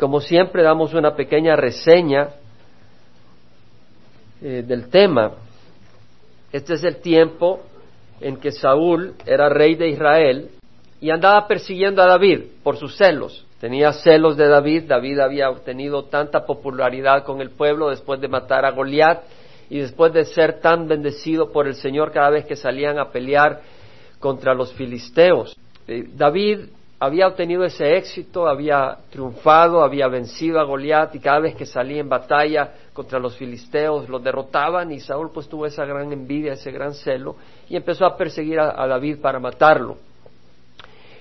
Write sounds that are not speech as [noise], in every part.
Como siempre damos una pequeña reseña eh, del tema. Este es el tiempo en que Saúl era rey de Israel y andaba persiguiendo a David por sus celos. Tenía celos de David. David había obtenido tanta popularidad con el pueblo después de matar a Goliat y después de ser tan bendecido por el Señor cada vez que salían a pelear contra los filisteos. Eh, David había obtenido ese éxito, había triunfado, había vencido a Goliat y cada vez que salía en batalla contra los filisteos los derrotaban y Saúl pues tuvo esa gran envidia, ese gran celo y empezó a perseguir a, David para matarlo.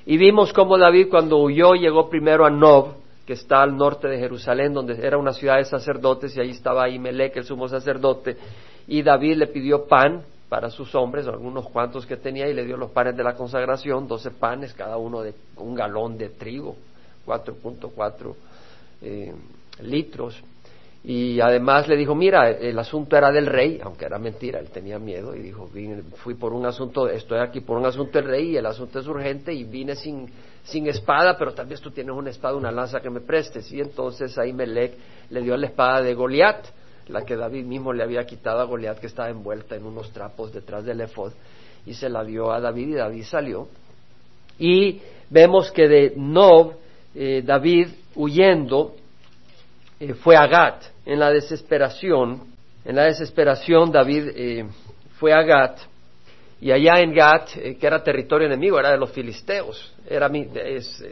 Y vimos cómo David cuando huyó llegó primero a Nob, que está al norte de Jerusalén, donde era una ciudad de sacerdotes y ahí estaba Ahimelech, el sumo sacerdote, y David le pidió pan para sus hombres, algunos cuantos que tenía, y le dio los panes de la consagración, doce panes, cada uno de un galón de trigo, 4.4 eh, litros. Y además le dijo, mira, el asunto era del rey, aunque era mentira, él tenía miedo y dijo, fui por un asunto, estoy aquí por un asunto del rey y el asunto es urgente y vine sin, sin espada, pero tal vez tú tienes una espada, una lanza que me prestes. Y entonces ahí le dio la espada de Goliat la que David mismo le había quitado a Goliat que estaba envuelta en unos trapos detrás del efod y se la dio a David y David salió. Y vemos que de Nob, eh, David huyendo, eh, fue a Gat. En la desesperación, en la desesperación David eh, fue a Gat y allá en Gat, que era territorio enemigo, era de los filisteos, era es,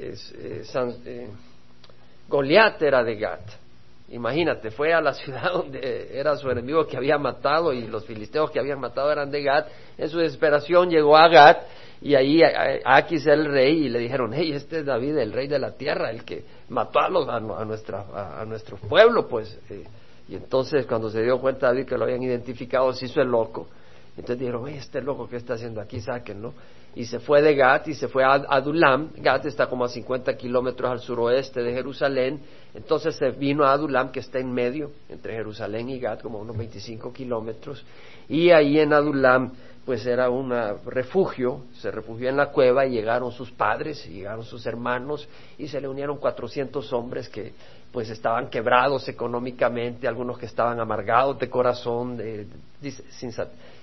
Goliat era de Gat. Imagínate, fue a la [laughs] ciudad donde era su enemigo que había matado y los filisteos que habían matado eran de Gad. En su desesperación llegó a Gad y ahí Aquis el rey y le dijeron, hey, este es David, el rey de la tierra, el que mató a, los, a, nuestra, a, nuestro pueblo, pues. Eh". y entonces cuando se dio cuenta David que lo habían identificado, se hizo el loco. Entonces dijeron, este loco que está haciendo aquí, sáquenlo y se fue de Gat y se fue a Adulam. Gat está como a 50 kilómetros al suroeste de Jerusalén. Entonces se vino a Adulam, que está en medio, entre Jerusalén y Gat, como unos 25 kilómetros. Y ahí en Adulam, pues era un refugio, se refugió en la cueva y llegaron sus padres, llegaron sus hermanos, y se le unieron 400 hombres que pues estaban quebrados económicamente, algunos que estaban amargados de corazón,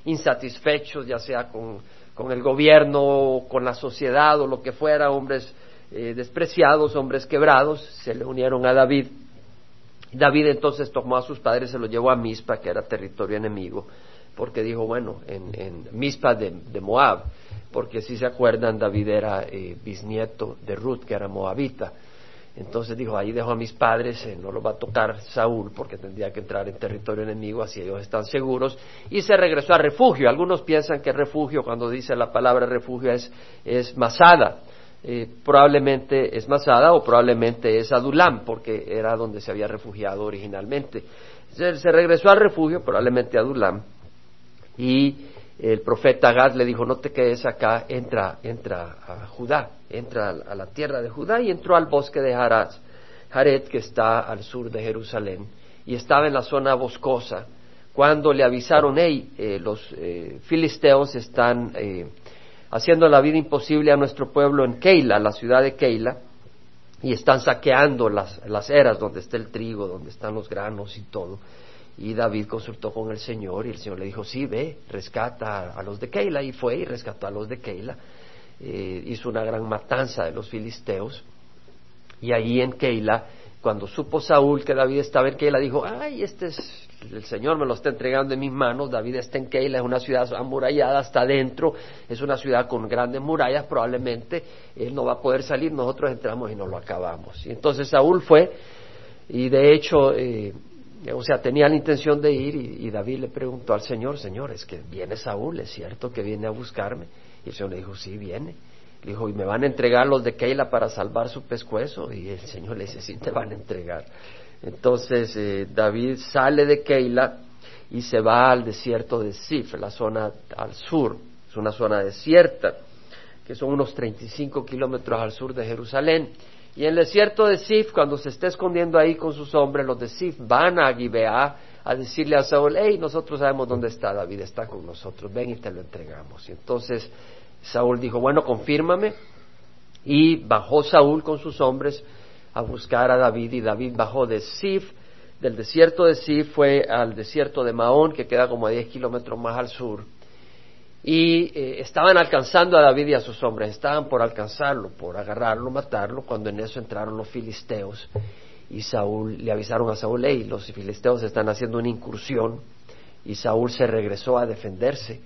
insatisfechos, ya sea con con el gobierno, con la sociedad o lo que fuera, hombres eh, despreciados, hombres quebrados, se le unieron a David. David entonces tomó a sus padres, se los llevó a Mispa, que era territorio enemigo, porque dijo, bueno, en, en Mispa de, Moab, porque si se acuerdan, David era eh, bisnieto de Ruth, que era moabita. Entonces dijo, ahí dejo a mis padres, eh, no los va a tocar Saúl porque tendría que entrar en territorio enemigo, así ellos están seguros, y se regresó a refugio. Algunos piensan que refugio, cuando dice la palabra refugio, es, es Masada. Eh, probablemente es Masada o probablemente es Adulam, porque era donde se había refugiado originalmente. Se, se regresó al refugio, probablemente Adulam, y el profeta Gad le dijo, no te quedes acá, entra, entra a Judá, entra a la tierra de Judá y entró al bosque de Jared, que está al sur de Jerusalén, y estaba en la zona boscosa. Cuando le avisaron, hey, eh, los eh, filisteos están eh, haciendo la vida imposible a nuestro pueblo en Keila, la ciudad de Keila, y están saqueando las, las eras donde está el trigo, donde están los granos y todo. Y David consultó con el Señor y el Señor le dijo, sí, ve, rescata a los de Keila. Y fue y rescató a los de Keila. Eh, hizo una gran matanza de los filisteos. Y ahí en Keila, cuando supo Saúl que David estaba en Keila, dijo, ay, este es, el Señor me lo está entregando en mis manos. David está en Keila, es una ciudad amurallada hasta adentro, es una ciudad con grandes murallas, probablemente él no va a poder salir, nosotros entramos y no lo acabamos. Y entonces Saúl fue, y de hecho... Eh, o sea, tenía la intención de ir y, David le preguntó al Señor, Señor, es que viene Saúl, ¿es cierto que viene a buscarme? Y el Señor le dijo, sí, viene. Le dijo, ¿y me van a entregar los de Keila para salvar su pescuezo? Y el Señor le dice, sí, te van a entregar. Entonces eh, David sale de Keila y se va al desierto de Sif, la zona al sur, es una zona desierta, que son unos 35 kilómetros al sur de Jerusalén. Y en el desierto de Sif, cuando se está escondiendo ahí con sus hombres, los de Sif van a Gibeá a decirle a Saúl, hey, nosotros sabemos dónde está David, está con nosotros, ven y te lo entregamos. Y entonces Saúl dijo, bueno, confírmame. Y bajó Saúl con sus hombres a buscar a David y David bajó de Sif, del desierto de Sif fue al desierto de Maón, que queda como a 10 kilómetros más al sur. Y eh, estaban alcanzando a David y a sus hombres, estaban por alcanzarlo, por agarrarlo, matarlo, cuando en eso entraron los filisteos y Saúl le avisaron a Saúl, hey, los filisteos están haciendo una incursión y Saúl se regresó a defenderse.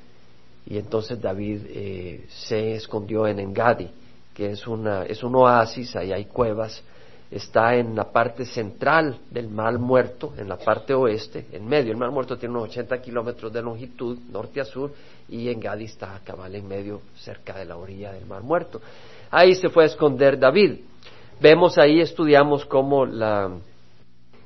Y entonces David eh, se escondió en Engadi, que es, una, es un oasis, ahí hay cuevas, está en la parte central del Mar Muerto, en la parte oeste, en medio. El Mar Muerto tiene unos 80 kilómetros de longitud, norte a sur, y Engadi está a cabal en medio, cerca de la orilla del Mar Muerto. Ahí se fue a esconder David. Vemos ahí, estudiamos cómo la,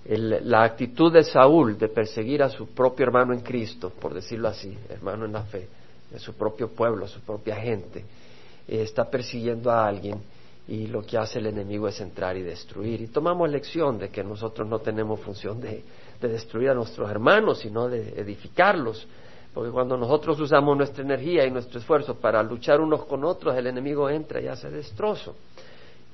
la actitud de Saúl de perseguir a su propio hermano en Cristo, por decirlo así, hermano en la fe, de su propio pueblo, su propia gente, eh, está persiguiendo a alguien y lo que hace el enemigo es entrar y destruir. Y tomamos lección de que nosotros no tenemos función de, de destruir a nuestros hermanos, sino de edificarlos. Porque cuando nosotros usamos nuestra energía y nuestro esfuerzo para luchar unos con otros, el enemigo entra y hace destrozo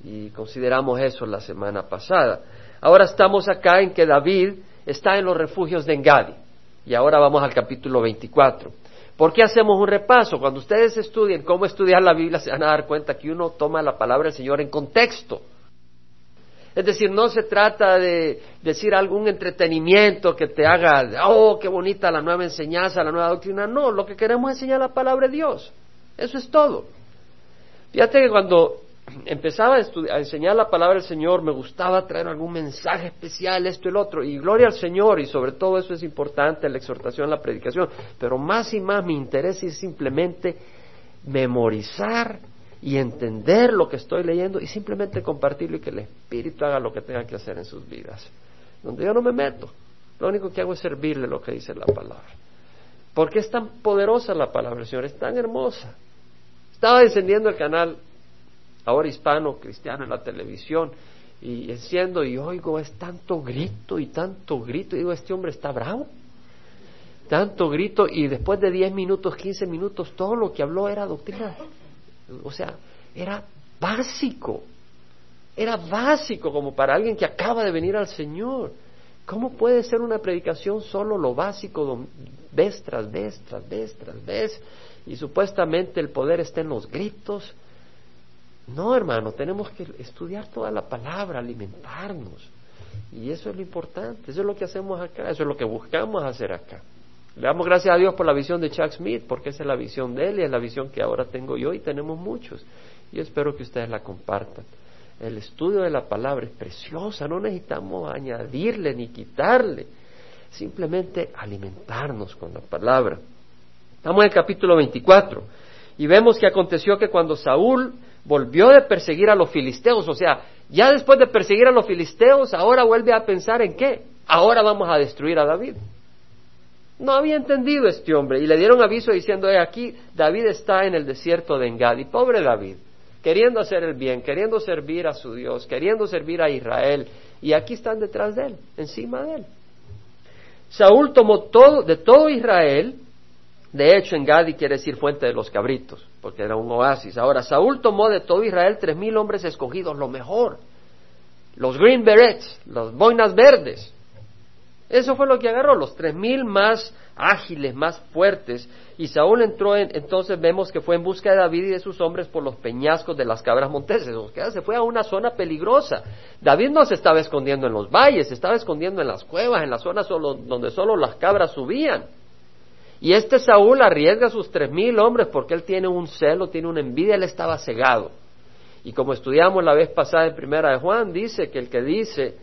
y consideramos eso la semana pasada. Ahora estamos acá en que David está en los refugios de Engadi y ahora vamos al capítulo 24. ¿Por qué hacemos un repaso? Cuando ustedes estudien cómo estudiar la Biblia se van a dar cuenta que uno toma la palabra del Señor en contexto. Es decir, no se trata de decir algún entretenimiento que te haga, oh, qué bonita la nueva enseñanza, la nueva doctrina. No, lo que queremos es enseñar la palabra de Dios. Eso es todo. Fíjate que cuando empezaba a, enseñar la palabra del Señor, me gustaba traer algún mensaje especial, esto y el otro, y gloria al Señor, y sobre todo eso es importante, la exhortación, la predicación, pero más y más mi interés es simplemente memorizar y entender lo que estoy leyendo y simplemente compartirlo y que el Espíritu haga lo que tenga que hacer en sus vidas. Donde yo no me meto, lo único que hago es servirle lo que dice la palabra. Porque es tan poderosa la palabra del Señor, es tan hermosa. Estaba encendiendo el canal ahora hispano, cristiano en la televisión, y enciendo y oigo, es tanto grito y tanto grito, y digo, este hombre está bravo. Tanto grito, y después de 10 minutos, 15 minutos, todo lo que habló era doctrina. O sea, era básico. Era básico como para alguien que acaba de venir al Señor. ¿Cómo puede ser una predicación solo lo básico, vez tras vez, tras vez, tras vez? Y supuestamente el poder está en los gritos, no, hermano, tenemos que estudiar toda la palabra, alimentarnos. Y eso es lo importante, eso es lo que hacemos acá, eso es lo que buscamos hacer acá. Le damos gracias a Dios por la visión de Chuck Smith, porque esa es la visión de él y es la visión que ahora tengo yo y tenemos muchos. Y espero que ustedes la compartan. El estudio de la palabra es preciosa, no necesitamos añadirle ni quitarle, simplemente alimentarnos con la palabra. Estamos en el capítulo 24 y vemos que aconteció que cuando Saúl volvió de perseguir a los filisteos, o sea, ya después de perseguir a los filisteos, ahora vuelve a pensar en qué, ahora vamos a destruir a David. No había entendido este hombre y le dieron aviso diciendo, aquí David está en el desierto de Engadi, pobre David, queriendo hacer el bien, queriendo servir a su Dios, queriendo servir a Israel, y aquí están detrás de él, encima de él. Saúl tomó todo, de todo Israel, de hecho, en Gadi quiere decir fuente de los cabritos, porque era un oasis. Ahora, Saúl tomó de todo Israel tres mil hombres escogidos, lo mejor. Los Green Berets, las boinas verdes. Eso fue lo que agarró, los tres mil más ágiles, más fuertes. Y Saúl entró en, entonces vemos que fue en busca de David y de sus hombres por los peñascos de las cabras monteses. O sea, se fue a una zona peligrosa. David no se estaba escondiendo en los valles, se estaba escondiendo en las cuevas, en las zonas donde solo las cabras subían. Y este Saúl arriesga a sus tres mil hombres porque él tiene un celo, tiene una envidia, él estaba cegado. Y como estudiamos la vez pasada en Primera de Juan, dice que el que dice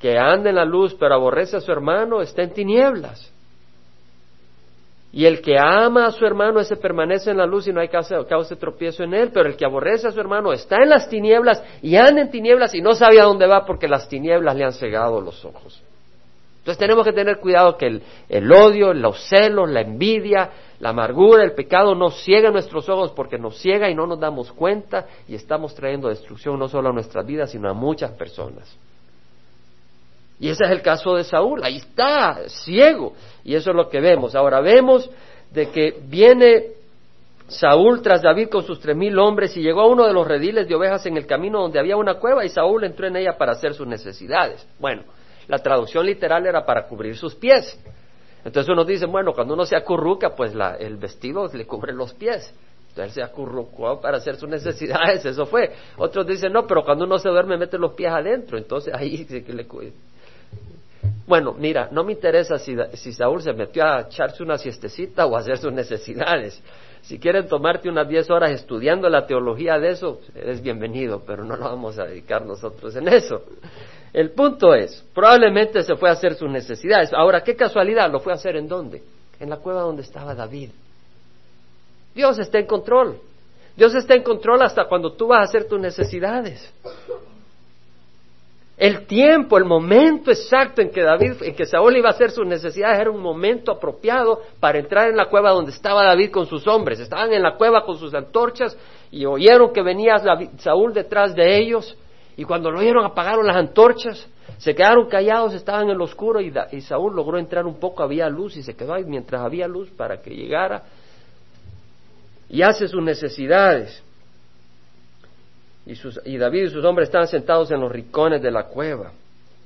que anda en la luz pero aborrece a su hermano está en tinieblas. Y el que ama a su hermano, ese permanece en la luz y no hay causa, causa de tropiezo en él. Pero el que aborrece a su hermano está en las tinieblas y anda en tinieblas y no sabe a dónde va porque las tinieblas le han cegado los ojos. Entonces tenemos que tener cuidado que el, odio, los celos, la envidia, la amargura, el pecado no ciega nuestros ojos porque nos ciega y no nos damos cuenta y estamos trayendo destrucción no solo a nuestras vidas, sino a muchas personas. Y ese es el caso de Saúl, ahí está, ciego. Y eso es lo que vemos. Ahora vemos de que viene Saúl tras David con sus tres mil hombres y llegó a uno de los rediles de ovejas en el camino donde había una cueva y Saúl entró en ella para hacer sus necesidades. Bueno, la traducción literal era para cubrir sus pies. Entonces uno dice, bueno, cuando uno se acurruca, pues la, el vestido le cubre los pies. Entonces se acurrucó para hacer sus necesidades, [laughs] eso fue. Otros dicen, no, pero cuando uno se duerme mete los pies adentro, entonces ahí que le bueno, mira, no me interesa si, si, Saúl se metió a echarse una siestecita o a hacer sus necesidades. Si quieren tomarte unas diez horas estudiando la teología de eso, eres bienvenido, pero no lo vamos a dedicar nosotros en eso. El punto es, probablemente se fue a hacer sus necesidades. Ahora, qué casualidad, lo fue a hacer en dónde? En la cueva donde estaba David. Dios está en control. Dios está en control hasta cuando tú vas a hacer tus necesidades. El tiempo, el momento exacto en que David, en que Saúl iba a hacer sus necesidades era un momento apropiado para entrar en la cueva donde estaba David con sus hombres. Estaban en la cueva con sus antorchas y oyeron que venía Saúl detrás de ellos y cuando lo oyeron apagaron las antorchas, se quedaron callados, estaban en lo oscuro y, Saúl logró entrar un poco, había luz y se quedó ahí mientras había luz para que llegara y hace sus necesidades. Y, sus, y David y sus hombres estaban sentados en los rincones de la cueva.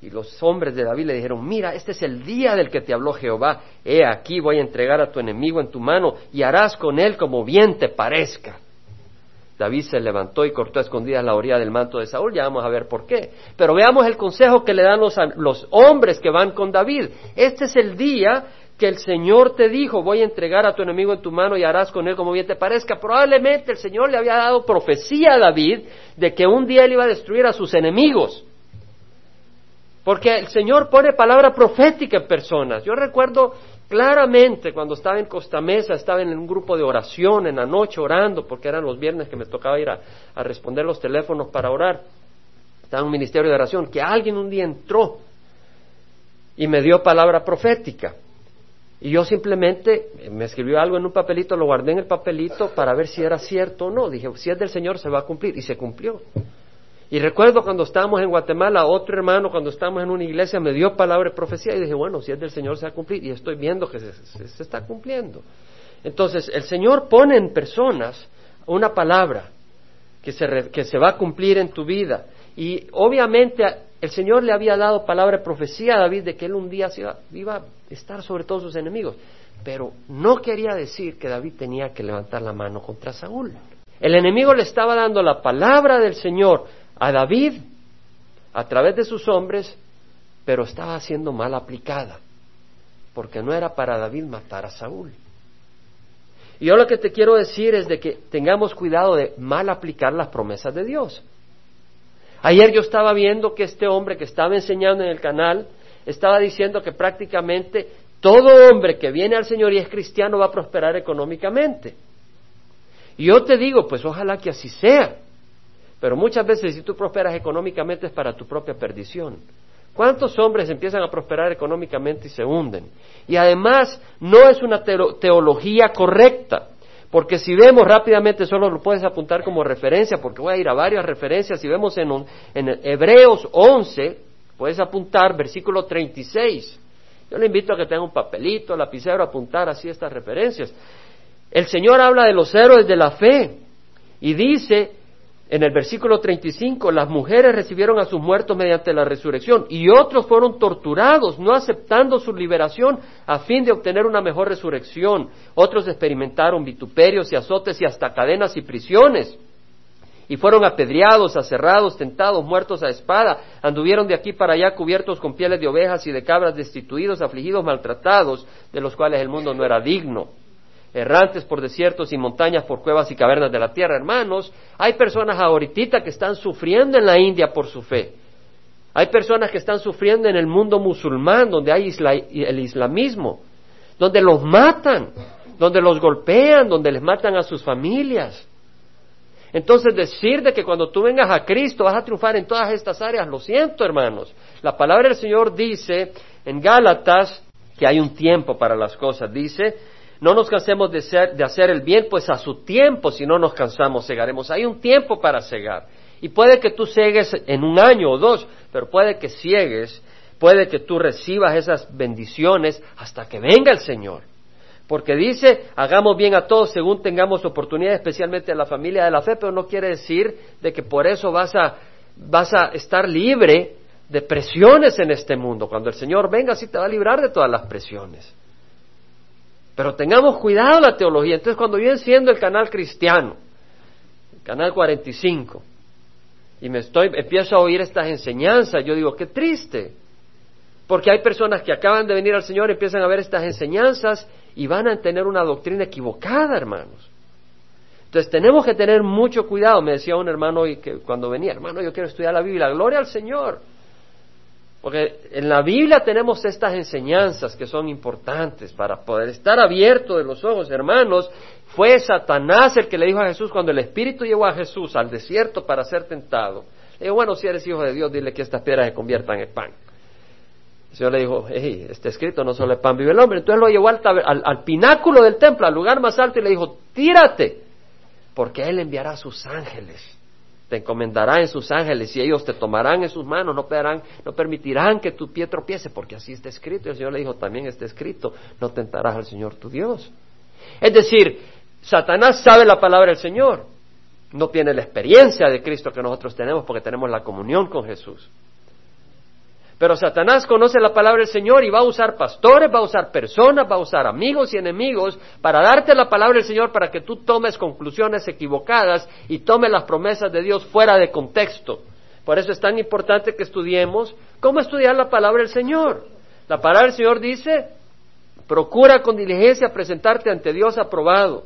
Y los hombres de David le dijeron, mira, este es el día del que te habló Jehová. He aquí voy a entregar a tu enemigo en tu mano y harás con él como bien te parezca. David se levantó y cortó a escondidas la orilla del manto de Saúl, ya vamos a ver por qué. Pero veamos el consejo que le dan los, los hombres que van con David. Este es el día que el Señor te dijo, voy a entregar a tu enemigo en tu mano y harás con él como bien te parezca. Probablemente el Señor le había dado profecía a David de que un día él iba a destruir a sus enemigos. Porque el Señor pone palabra profética en personas. Yo recuerdo claramente cuando estaba en Costa Mesa, estaba en un grupo de oración en la noche orando, porque eran los viernes que me tocaba ir a, a responder los teléfonos para orar. Estaba en un ministerio de oración, que alguien un día entró y me dio palabra profética. Y yo simplemente me escribió algo en un papelito, lo guardé en el papelito para ver si era cierto o no. Dije, si es del Señor se va a cumplir. Y se cumplió. Y recuerdo cuando estábamos en Guatemala, otro hermano cuando estábamos en una iglesia me dio palabra de profecía y dije, bueno, si es del Señor se va a cumplir. Y estoy viendo que se, está cumpliendo. Entonces, el Señor pone en personas una palabra que se, que se va a cumplir en tu vida. Y obviamente el Señor le había dado palabra de profecía a David de que él un día iba, a estar sobre todos sus enemigos, pero no quería decir que David tenía que levantar la mano contra Saúl. El enemigo le estaba dando la palabra del Señor a David a través de sus hombres, pero estaba siendo mal aplicada, porque no era para David matar a Saúl. Y yo lo que te quiero decir es de que tengamos cuidado de mal aplicar las promesas de Dios. Ayer yo estaba viendo que este hombre que estaba enseñando en el canal estaba diciendo que prácticamente todo hombre que viene al Señor y es cristiano va a prosperar económicamente. Y yo te digo, pues ojalá que así sea. Pero muchas veces si tú prosperas económicamente es para tu propia perdición. ¿Cuántos hombres empiezan a prosperar económicamente y se hunden? Y además no es una teología correcta. Porque si vemos rápidamente, solo lo puedes apuntar como referencia, porque voy a ir a varias referencias. Si vemos en, Hebreos 11, puedes apuntar versículo 36. Yo le invito a que tenga un papelito, lapicero, apuntar así estas referencias. El Señor habla de los héroes de la fe y dice en el versículo 35, las mujeres recibieron a sus muertos mediante la resurrección y otros fueron torturados, no aceptando su liberación a fin de obtener una mejor resurrección. Otros experimentaron vituperios y azotes y hasta cadenas y prisiones. Y fueron apedreados, aserrados, tentados, muertos a espada. Anduvieron de aquí para allá cubiertos con pieles de ovejas y de cabras, destituidos, afligidos, maltratados, de los cuales el mundo no era digno errantes por desiertos y montañas, por cuevas y cavernas de la tierra, hermanos, hay personas ahorita que están sufriendo en la India por su fe. Hay personas que están sufriendo en el mundo musulmán, donde hay el islamismo, donde los matan, donde los golpean, donde les matan a sus familias. Entonces decir de que cuando tú vengas a Cristo vas a triunfar en todas estas áreas, lo siento hermanos. La palabra del Señor dice en Gálatas que hay un tiempo para las cosas. Dice, no nos cansemos de, hacer el bien, pues a su tiempo, si no nos cansamos, cegaremos. Hay un tiempo para cegar. Y puede que tú cegues en un año o dos, pero puede que ciegues, puede que tú recibas esas bendiciones hasta que venga el Señor. Porque dice, hagamos bien a todos según tengamos oportunidad, especialmente a la familia de la fe, pero no quiere decir de que por eso vas a, vas a estar libre de presiones en este mundo. Cuando el Señor venga, sí te va a librar de todas las presiones. Pero tengamos cuidado la teología. Entonces, cuando yo enciendo el canal cristiano, el canal 45, y me estoy, empiezo a oír estas enseñanzas, yo digo, qué triste. Porque hay personas que acaban de venir al Señor, empiezan a ver estas enseñanzas y van a tener una doctrina equivocada, hermanos. Entonces tenemos que tener mucho cuidado. Me decía un hermano que cuando venía, hermano, yo quiero estudiar la Biblia, gloria al Señor. Porque en la Biblia tenemos estas enseñanzas que son importantes para poder estar abierto de los ojos, hermanos. Fue Satanás el que le dijo a Jesús cuando el Espíritu llevó a Jesús al desierto para ser tentado. Le dijo, bueno, si eres hijo de Dios, dile que estas piedras se conviertan en pan. El Señor le dijo, hey, está escrito, no solo el pan vive el hombre. Entonces lo llevó al, pináculo del templo, al lugar más alto, y le dijo, tírate, porque Él enviará a sus ángeles. Te encomendará en sus ángeles y ellos te tomarán en sus manos, no, no permitirán que tu pie tropiece, porque así está escrito. Y el Señor le dijo, también está escrito, no tentarás al Señor tu Dios. Es decir, Satanás sabe la palabra del Señor, no tiene la experiencia de Cristo que nosotros tenemos porque tenemos la comunión con Jesús. Pero Satanás conoce la palabra del Señor y va a usar pastores, va a usar personas, va a usar amigos y enemigos para darte la palabra del Señor para que tú tomes conclusiones equivocadas y tomes las promesas de Dios fuera de contexto. Por eso es tan importante que estudiemos cómo estudiar la palabra del Señor. La palabra del Señor dice, procura con diligencia presentarte ante Dios aprobado,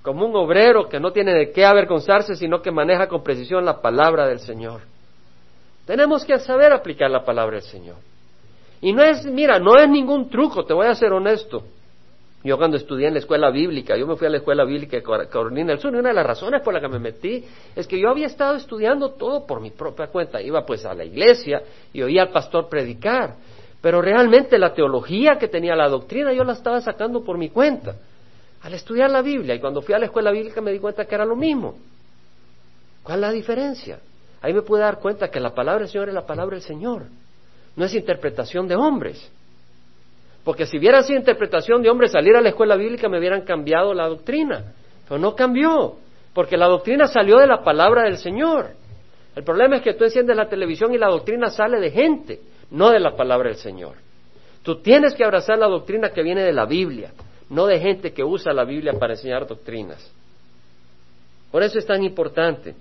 como un obrero que no tiene de qué avergonzarse, sino que maneja con precisión la palabra del Señor. Tenemos que saber aplicar la palabra del Señor. Y no es, mira, no es ningún truco, te voy a ser honesto. Yo cuando estudié en la escuela bíblica, yo me fui a la escuela bíblica de Carolina del Sur y una de las razones por las que me metí es que yo había estado estudiando todo por mi propia cuenta. Iba pues a la iglesia y oía al pastor predicar, pero realmente la teología que tenía la doctrina yo la estaba sacando por mi cuenta. Al estudiar la Biblia y cuando fui a la escuela bíblica me di cuenta que era lo mismo. ¿Cuál es la diferencia? Ahí me pude dar cuenta que la palabra del Señor es la palabra del Señor, no es interpretación de hombres. Porque si hubiera sido interpretación de hombres, salir a la escuela bíblica me hubieran cambiado la doctrina. Pero no cambió, porque la doctrina salió de la palabra del Señor. El problema es que tú enciendes la televisión y la doctrina sale de gente, no de la palabra del Señor. Tú tienes que abrazar la doctrina que viene de la Biblia, no de gente que usa la Biblia para enseñar doctrinas. Por eso es tan importante.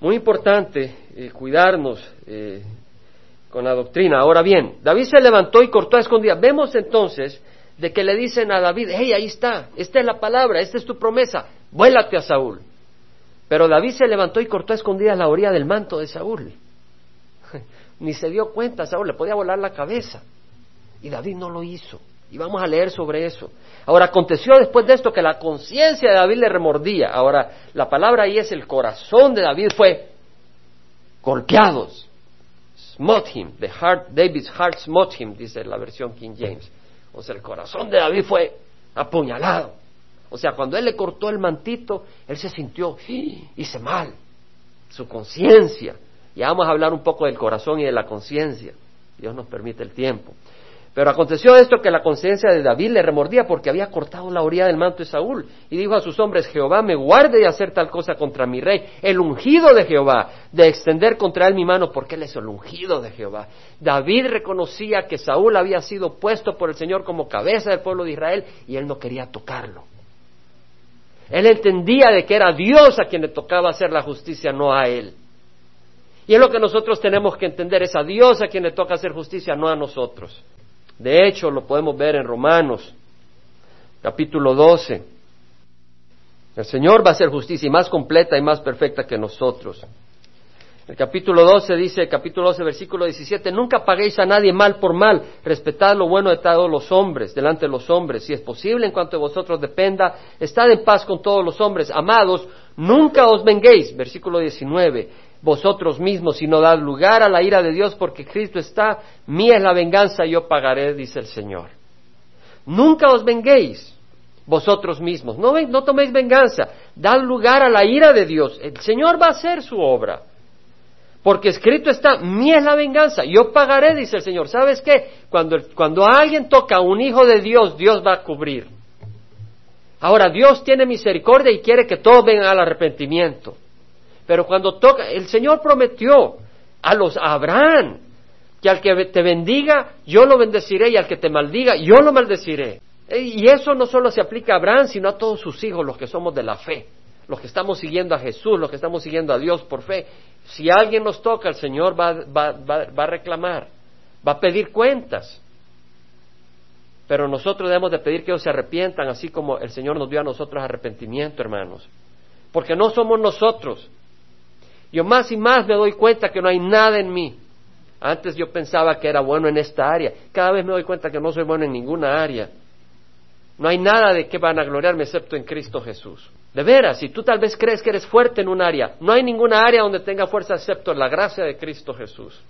Muy importante eh, cuidarnos eh, con la doctrina. Ahora bien, David se levantó y cortó a escondidas. Vemos entonces de que le dicen a David, hey, ahí está, esta es la palabra, esta es tu promesa, vuélate a Saúl. Pero David se levantó y cortó a escondidas la orilla del manto de Saúl. [laughs] Ni se dio cuenta, Saúl le podía volar la cabeza. Y David no lo hizo. Y vamos a leer sobre eso. Ahora, aconteció después de esto que la conciencia de David le remordía. Ahora, la palabra ahí es el corazón de David fue golpeados. Smote him. The heart, David's heart smote him, dice la versión King James. O sea, el corazón de David fue apuñalado. O sea, cuando él le cortó el mantito, él se sintió, hice mal. Su conciencia. Y vamos a hablar un poco del corazón y de la conciencia. Dios nos permite el tiempo. Pero aconteció esto que la conciencia de David le remordía porque había cortado la orilla del manto de Saúl y dijo a sus hombres, Jehová me guarde de hacer tal cosa contra mi rey, el ungido de Jehová, de extender contra él mi mano porque él es el ungido de Jehová. David reconocía que Saúl había sido puesto por el Señor como cabeza del pueblo de Israel y él no quería tocarlo. Él entendía de que era Dios a quien le tocaba hacer la justicia, no a él. Y es lo que nosotros tenemos que entender, es a Dios a quien le toca hacer justicia, no a nosotros. De hecho, lo podemos ver en Romanos, capítulo 12. El Señor va a hacer justicia y más completa y más perfecta que nosotros. El capítulo 12 dice, capítulo 12, versículo 17, nunca paguéis a nadie mal por mal, respetad lo bueno de todos los hombres, delante de los hombres, si es posible, en cuanto de vosotros dependa, estad en paz con todos los hombres, amados, nunca os venguéis, versículo 19, vosotros mismos, sino dad lugar a la ira de Dios, porque Cristo está, mía es la venganza, yo pagaré, dice el Señor. Nunca os venguéis vosotros mismos, no, no toméis venganza, dad lugar a la ira de Dios, el Señor va a hacer su obra. Porque escrito está, mía es la venganza, yo pagaré, dice el Señor. ¿Sabes qué? Cuando, cuando alguien toca a un hijo de Dios, Dios va a cubrir. Ahora, Dios tiene misericordia y quiere que todos vengan al arrepentimiento. Pero cuando toca, el Señor prometió a los a Abraham que al que te bendiga, yo lo bendeciré y al que te maldiga, yo lo maldeciré. Eh, y eso no solo se aplica a Abraham, sino a todos sus hijos, los que somos de la fe, los que estamos siguiendo a Jesús, los que estamos siguiendo a Dios por fe. Si alguien nos toca, el Señor va, va, va a reclamar, va a pedir cuentas. Pero nosotros debemos de pedir que ellos se arrepientan, así como el Señor nos dio a nosotros arrepentimiento, hermanos. Porque no somos nosotros. Yo más y más me doy cuenta que no hay nada en mí. Antes yo pensaba que era bueno en esta área. Cada vez me doy cuenta que no soy bueno en ninguna área. No hay nada de que van a gloriarme excepto en Cristo Jesús. De veras, si tú tal vez crees que eres fuerte en un área, no hay ninguna área donde tenga fuerza excepto en la gracia de Cristo Jesús.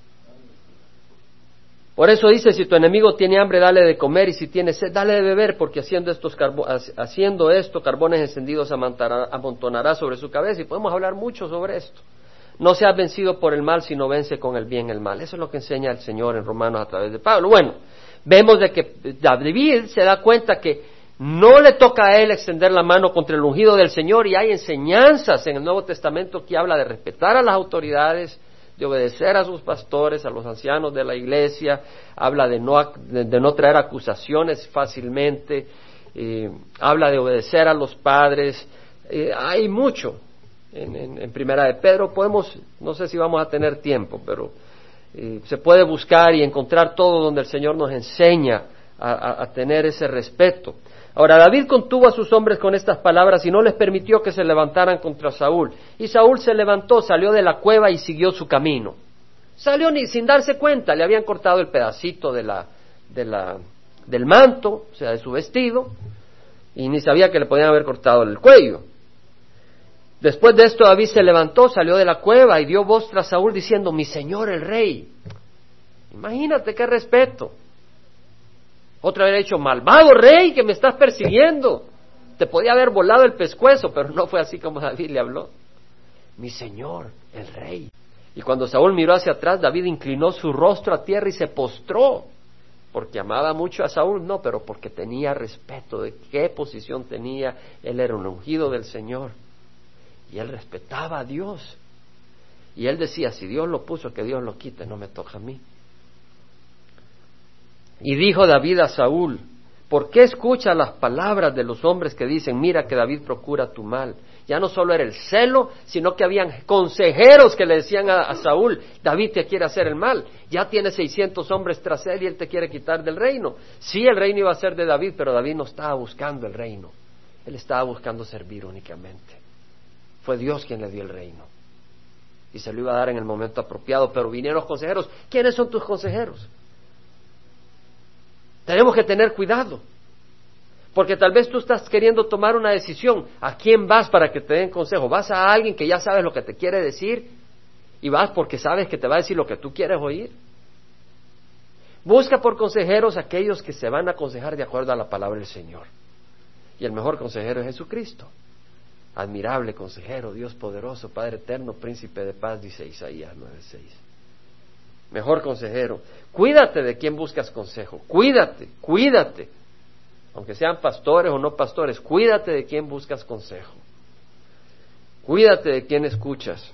Por eso dice, si tu enemigo tiene hambre, dale de comer, y si tiene sed, dale de beber, porque haciendo, estos haciendo esto, carbones encendidos amontonará sobre su cabeza. Y podemos hablar mucho sobre esto. No seas vencido por el mal, sino vence con el bien el mal. Eso es lo que enseña el Señor en Romanos a través de Pablo. Bueno, vemos de que David se da cuenta que no le toca a él extender la mano contra el ungido del Señor y hay enseñanzas en el Nuevo Testamento que habla de respetar a las autoridades, de obedecer a sus pastores, a los ancianos de la iglesia, habla de no, de, no traer acusaciones fácilmente, eh, habla de obedecer a los padres, eh, hay mucho en, Primera de Pedro, podemos, no sé si vamos a tener tiempo, pero eh, se puede buscar y encontrar todo donde el Señor nos enseña a tener ese respeto. Ahora David contuvo a sus hombres con estas palabras y no les permitió que se levantaran contra Saúl. Y Saúl se levantó, salió de la cueva y siguió su camino. Salió ni sin darse cuenta, le habían cortado el pedacito de la, de la, del manto, o sea, de su vestido, y ni sabía que le podían haber cortado el cuello. Después de esto David se levantó, salió de la cueva y dio voz tras Saúl diciendo, mi señor el rey. Imagínate qué respeto. Otra vez dicho, malvado rey que me estás persiguiendo. Te podía haber volado el pescuezo, pero no fue así como David le habló. Mi señor, el rey. Y cuando Saúl miró hacia atrás, David inclinó su rostro a tierra y se postró. Porque amaba mucho a Saúl, no, pero porque tenía respeto de qué posición tenía. Él era un ungido del Señor. Y él respetaba a Dios. Y él decía, si Dios lo puso, que Dios lo quite, no me toca a mí. Y dijo David a Saúl, ¿por qué escucha las palabras de los hombres que dicen, mira que David procura tu mal? Ya no solo era el celo, sino que habían consejeros que le decían a, Saúl, David te quiere hacer el mal, ya tiene 600 hombres tras él y él te quiere quitar del reino. Sí, el reino iba a ser de David, pero David no estaba buscando el reino, él estaba buscando servir únicamente. Fue Dios quien le dio el reino. Y se lo iba a dar en el momento apropiado, pero vinieron los consejeros. ¿Quiénes son tus consejeros? Tenemos que tener cuidado. Porque tal vez tú estás queriendo tomar una decisión. ¿A quién vas para que te den consejo? ¿Vas a alguien que ya sabes lo que te quiere decir? ¿Y vas porque sabes que te va a decir lo que tú quieres oír? Busca por consejeros aquellos que se van a aconsejar de acuerdo a la palabra del Señor. Y el mejor consejero es Jesucristo. Admirable consejero, Dios poderoso, Padre eterno, príncipe de paz, dice Isaías 9:6 mejor consejero. Cuídate de quien buscas consejo, cuídate, cuídate. Aunque sean pastores o no pastores, cuídate de quien buscas consejo. Cuídate de quien escuchas.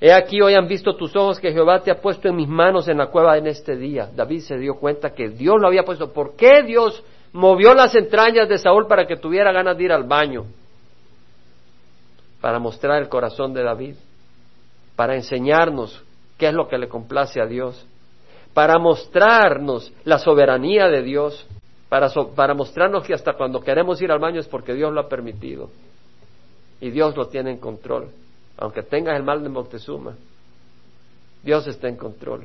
He aquí hoy han visto tus ojos que Jehová te ha puesto en mis manos en la cueva en este día. David se dio cuenta que Dios lo había puesto. ¿Por qué Dios movió las entrañas de Saúl para que tuviera ganas de ir al baño? Para mostrar el corazón de David, para enseñarnos qué es lo que le complace a Dios, para mostrarnos la soberanía de Dios, para, para mostrarnos que hasta cuando queremos ir al baño es porque Dios lo ha permitido y Dios lo tiene en control, aunque tengas el mal de Montezuma, Dios está en control.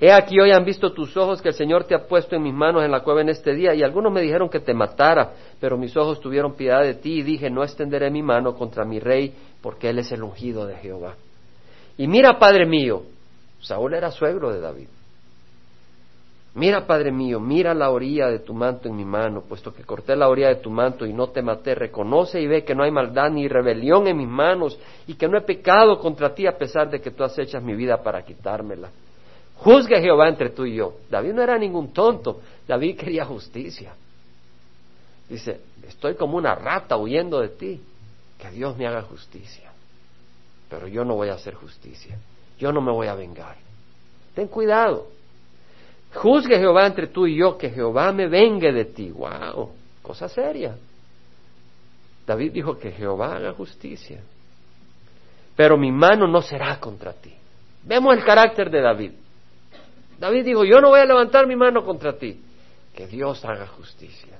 He aquí hoy han visto tus ojos que el Señor te ha puesto en mis manos en la cueva en este día, y algunos me dijeron que te matara, pero mis ojos tuvieron piedad de ti y dije, no extenderé mi mano contra mi rey, porque él es el ungido de Jehová. Y mira, Padre mío, Saúl era suegro de David. Mira, Padre mío, mira la orilla de tu manto en mi mano, puesto que corté la orilla de tu manto y no te maté. Reconoce y ve que no hay maldad ni rebelión en mis manos y que no he pecado contra ti a pesar de que tú acechas mi vida para quitármela. Juzgue Jehová entre tú y yo. David no era ningún tonto, David quería justicia. Dice, estoy como una rata huyendo de ti, que Dios me haga justicia. Pero yo no voy a hacer justicia, yo no me voy a vengar. Ten cuidado. Juzgue Jehová entre tú y yo, que Jehová me vengue de ti. Wow, cosa seria. David dijo que Jehová haga justicia. Pero mi mano no será contra ti. Vemos el carácter de David. David dijo, yo no voy a levantar mi mano contra ti. Que Dios haga justicia.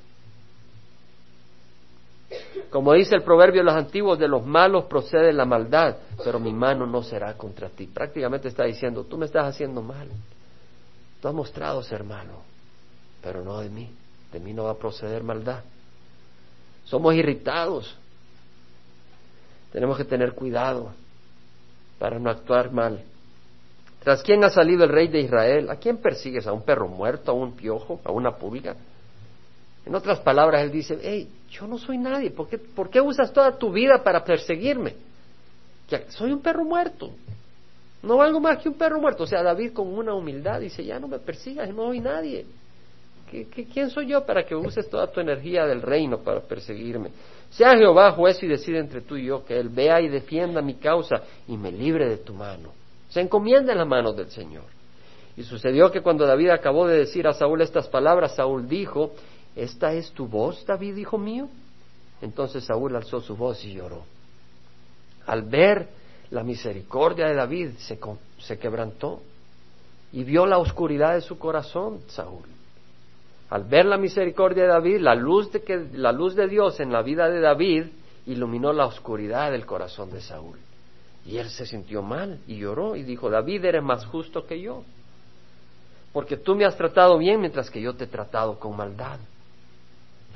Como dice el proverbio de los antiguos, de los malos procede la maldad, pero mi mano no será contra ti. Prácticamente está diciendo, tú me estás haciendo mal. Tú has mostrado ser malo, pero no de mí. De mí no va a proceder maldad. Somos irritados. Tenemos que tener cuidado para no actuar mal. ¿Tras quién ha salido el rey de Israel? ¿A quién persigues? ¿A un perro muerto? ¿A un piojo? ¿A una pulga? En otras palabras, él dice, hey, yo no soy nadie. ¿Por qué, ¿Por qué usas toda tu vida para perseguirme? soy un perro muerto. No valgo más que un perro muerto. O sea, David con una humildad dice, ya no me persigas, no soy nadie. ¿Qué, quién soy yo para que uses toda tu energía del reino para perseguirme? Sea Jehová juez y decide entre tú y yo, que Él vea y defienda mi causa y me libre de tu mano. Se encomienda en las manos del Señor. Y sucedió que cuando David acabó de decir a Saúl estas palabras, Saúl dijo, ¿Esta es tu voz, David, hijo mío? Entonces Saúl alzó su voz y lloró. Al ver la misericordia de David se, quebrantó y vio la oscuridad de su corazón, Saúl. Al ver la misericordia de David, la luz de, que, la luz de Dios en la vida de David iluminó la oscuridad del corazón de Saúl. Y él se sintió mal y lloró y dijo, David, eres más justo que yo, porque tú me has tratado bien mientras que yo te he tratado con maldad.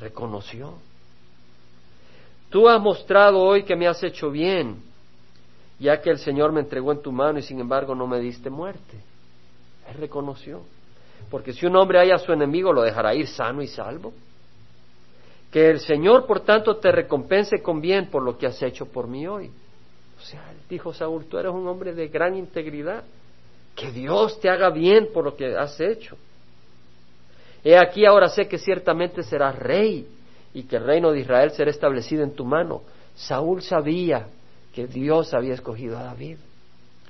Reconoció. Tú has mostrado hoy que me has hecho bien, ya que el Señor me entregó en tu mano y sin embargo no me diste muerte. Él reconoció. Porque si un hombre haya a su enemigo, lo dejará ir sano y salvo. Que el Señor, por tanto, te recompense con bien por lo que has hecho por mí hoy. Sea, dijo Saúl, tú eres un hombre de gran integridad. Que Dios te haga bien por lo que has hecho. He aquí ahora sé que ciertamente serás rey y que el reino de Israel será establecido en tu mano. Saúl sabía que Dios había escogido a David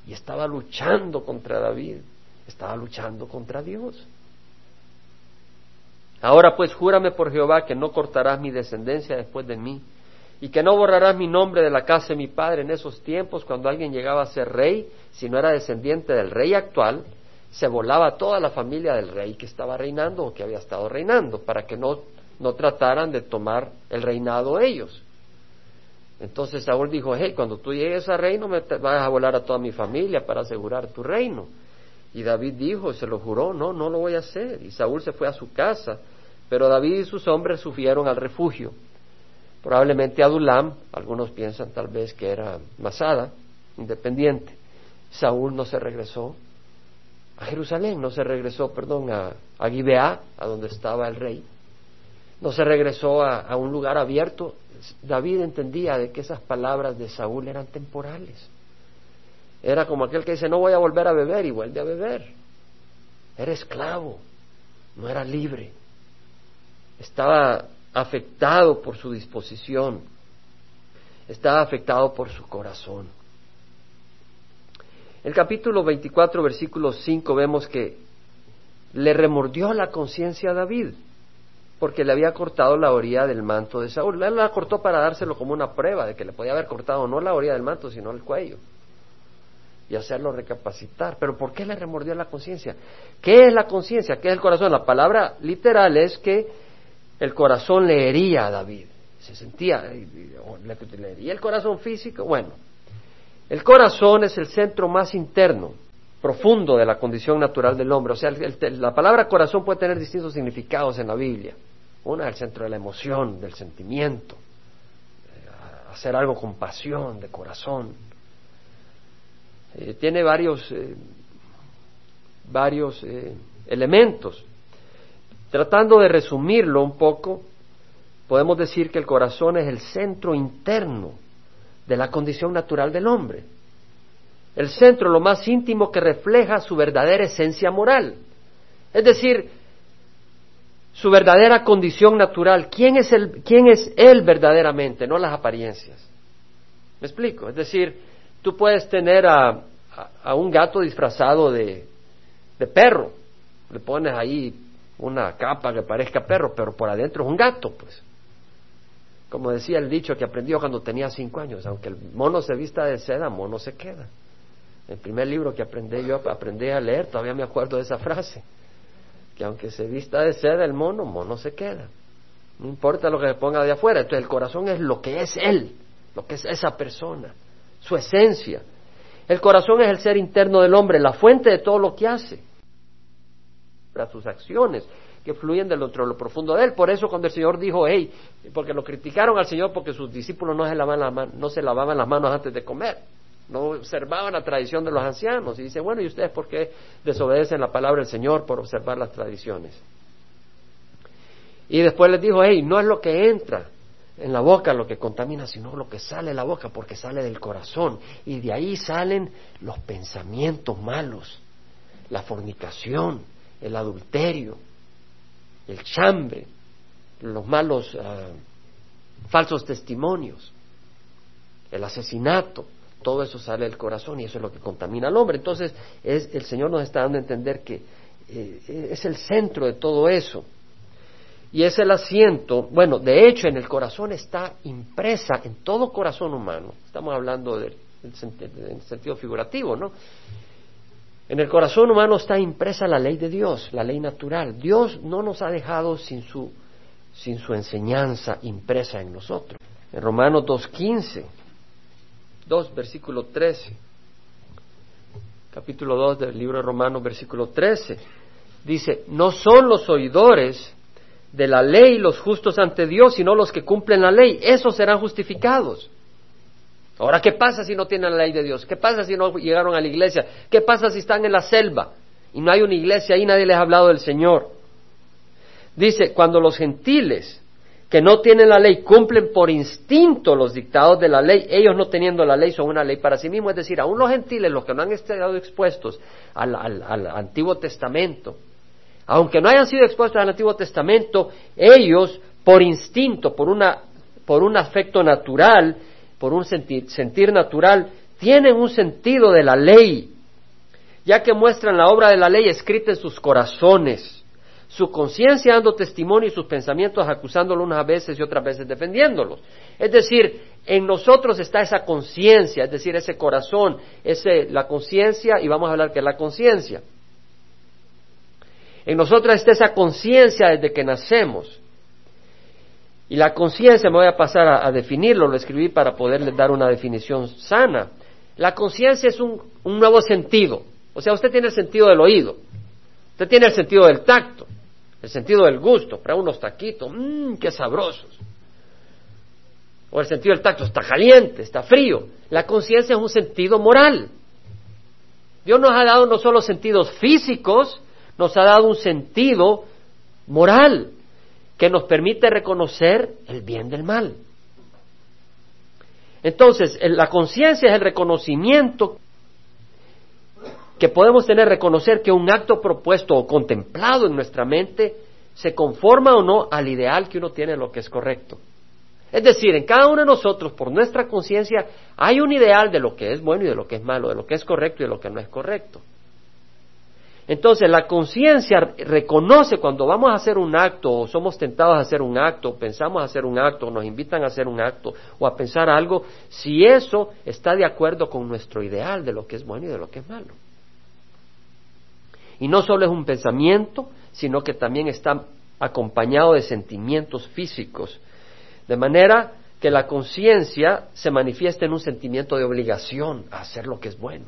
y estaba luchando contra David, estaba luchando contra Dios. Ahora pues júrame por Jehová que no cortarás mi descendencia después de mí y que no borrarás mi nombre de la casa de mi padre en esos tiempos cuando alguien llegaba a ser rey, si no era descendiente del rey actual, se volaba toda la familia del rey que estaba reinando o que había estado reinando, para que no, no trataran de tomar el reinado ellos. Entonces Saúl dijo, hey, cuando tú llegues a reino me vas a volar a toda mi familia para asegurar tu reino. Y David dijo, se lo juró, no, no lo voy a hacer. Y Saúl se fue a su casa, pero David y sus hombres subieron al refugio. Probablemente Adulam, algunos piensan tal vez que era Masada, independiente. Saúl no se regresó a Jerusalén, no se regresó, perdón, a, a Gibeá, a donde estaba el rey, no se regresó a, a un lugar abierto. David entendía de que esas palabras de Saúl eran temporales. Era como aquel que dice, no voy a volver a beber y vuelve a beber. Era esclavo, no era libre. Estaba afectado por su disposición, estaba afectado por su corazón. El capítulo 24, versículo 5, vemos que le remordió la conciencia a David, porque le había cortado la orilla del manto de Saúl. Él la cortó para dárselo como una prueba de que le podía haber cortado no la orilla del manto, sino el cuello, y hacerlo recapacitar. Pero ¿por qué le remordió la conciencia? ¿Qué es la conciencia? ¿Qué es el corazón? La palabra literal es que el corazón le hería a David. Se sentía, le el corazón físico. Bueno, el corazón es el centro más interno, profundo de la condición natural del hombre. O sea, la palabra corazón puede tener distintos significados en la Biblia. Una, el centro de la emoción, del sentimiento, eh, hacer algo con pasión, de corazón. Eh, tiene varios, eh, varios elementos, Tratando de resumirlo un poco, podemos decir que el corazón es el centro interno de la condición natural del hombre. El centro, lo más íntimo que refleja su verdadera esencia moral. Es decir, su verdadera condición natural. ¿Quién es, él verdaderamente? No las apariencias. ¿Me explico? Es decir, tú puedes tener a, a, un gato disfrazado de, de perro. Le pones ahí una capa que parezca perro, pero por adentro es un gato, pues. Como decía el dicho que aprendió cuando tenía cinco años, aunque el mono se vista de seda, mono se queda. El primer libro que aprendí yo aprendí a leer, todavía me acuerdo de esa frase, que aunque se vista de seda el mono, mono se queda. No importa lo que se ponga de afuera, entonces el corazón es lo que es él, lo que es esa persona, su esencia. El corazón es el ser interno del hombre, la fuente de todo lo que hace, para sus acciones, que fluyen del otro lo profundo de él. Por eso cuando el Señor dijo, hey, porque lo criticaron al Señor porque sus discípulos no se lavaban las, no se lavaban las manos antes de comer, no observaban la tradición de los ancianos. Y dice, bueno, ¿y ustedes por qué desobedecen la palabra del Señor por observar las tradiciones? Y después les dijo, hey, no es lo que entra en la boca lo que contamina, sino lo que sale de la boca, porque sale del corazón. Y de ahí salen los pensamientos malos, la fornicación, el adulterio, el chambre, los malos ah, falsos testimonios, el asesinato, todo eso sale del corazón y eso es lo que contamina al hombre. Entonces, es, el Señor nos está dando a entender que eh, es el centro de todo eso. Y es el asiento, bueno, de hecho en el corazón está impresa, en todo corazón humano, estamos hablando del sentido figurativo, ¿no? En el corazón humano está impresa la ley de Dios, la ley natural. Dios no nos ha dejado sin su, sin su enseñanza impresa en nosotros. En Romanos 2.15, 2, versículo 13, capítulo 2 del libro de Romanos, versículo 13, dice, no son los oidores de la ley los justos ante Dios, sino los que cumplen la ley, esos serán justificados. Ahora, ¿qué pasa si no tienen la ley de Dios? ¿Qué pasa si no llegaron a la iglesia? ¿Qué pasa si están en la selva y no hay una iglesia ahí, nadie les ha hablado del Señor? Dice, cuando los gentiles que no tienen la ley cumplen por instinto los dictados de la ley, ellos no teniendo la ley son una ley para sí mismos, es decir, aún los gentiles, los que no han estado expuestos al, al Antiguo Testamento, aunque no hayan sido expuestos al Antiguo Testamento, ellos por instinto, por, una, por un afecto natural, por un sentir, sentir natural, tienen un sentido de la ley, ya que muestran la obra de la ley escrita en sus corazones, su conciencia dando testimonio y sus pensamientos acusándolo unas veces y otras veces defendiéndolos. Es decir, en nosotros está esa conciencia, es decir, ese corazón, ese, la conciencia, y vamos a hablar que es la conciencia. En nosotros está esa conciencia desde que nacemos. Y la conciencia, me voy a pasar a, definirlo, lo escribí para poderles dar una definición sana. La conciencia es un, nuevo sentido. O sea, usted tiene el sentido del oído, usted tiene el sentido del tacto, el sentido del gusto, para unos taquitos, mmm, qué sabrosos. O el sentido del tacto, está caliente, está frío. La conciencia es un sentido moral. Dios nos ha dado no solo sentidos físicos, nos ha dado un sentido moral que nos permite reconocer el bien del mal. Entonces, la conciencia es el reconocimiento que podemos tener, reconocer que un acto propuesto o contemplado en nuestra mente se conforma o no al ideal que uno tiene de lo que es correcto. Es decir, en cada uno de nosotros, por nuestra conciencia, hay un ideal de lo que es bueno y de lo que es malo, de lo que es correcto y de lo que no es correcto. Entonces la conciencia reconoce cuando vamos a hacer un acto o somos tentados a hacer un acto, pensamos a hacer un acto, nos invitan a hacer un acto o a pensar algo, si eso está de acuerdo con nuestro ideal de lo que es bueno y de lo que es malo. Y no solo es un pensamiento, sino que también está acompañado de sentimientos físicos, de manera que la conciencia se manifiesta en un sentimiento de obligación a hacer lo que es bueno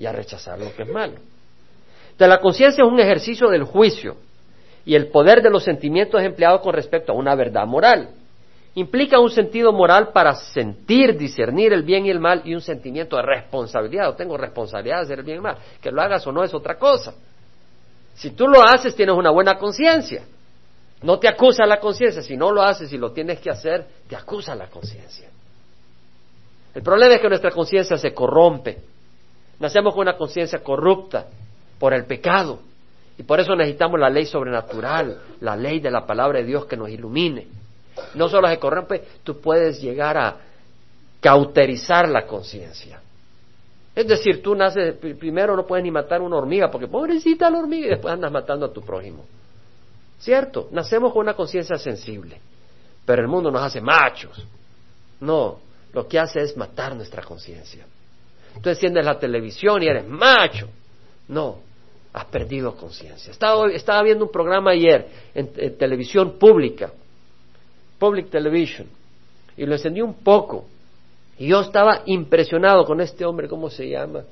y a rechazar lo que es malo la conciencia es un ejercicio del juicio y el poder de los sentimientos es empleado con respecto a una verdad moral. Implica un sentido moral para sentir, discernir el bien y el mal y un sentimiento de responsabilidad. tengo responsabilidad de hacer el bien y el mal. Que lo hagas o no es otra cosa. Si tú lo haces, tienes una buena conciencia. No te acusa la conciencia, si no lo haces y lo tienes que hacer, te acusa la conciencia. El problema es que nuestra conciencia se corrompe. Nacemos con una conciencia corrupta por el pecado. Y por eso necesitamos la ley sobrenatural, la ley de la palabra de Dios que nos ilumine. No solo se corrompe, tú puedes llegar a cauterizar la conciencia. Es decir, tú naces, primero no puedes ni matar una hormiga, porque pobrecita la hormiga, y después andas matando a tu prójimo. ¿Cierto? Nacemos con una conciencia sensible, pero el mundo nos hace machos. No, lo que hace es matar nuestra conciencia. Tú enciendes la televisión y eres macho. No, has perdido conciencia. Estaba, estaba, viendo un programa ayer en, televisión pública, Public Television, y lo encendí un poco. Y yo estaba impresionado con este hombre, ¿cómo se llama?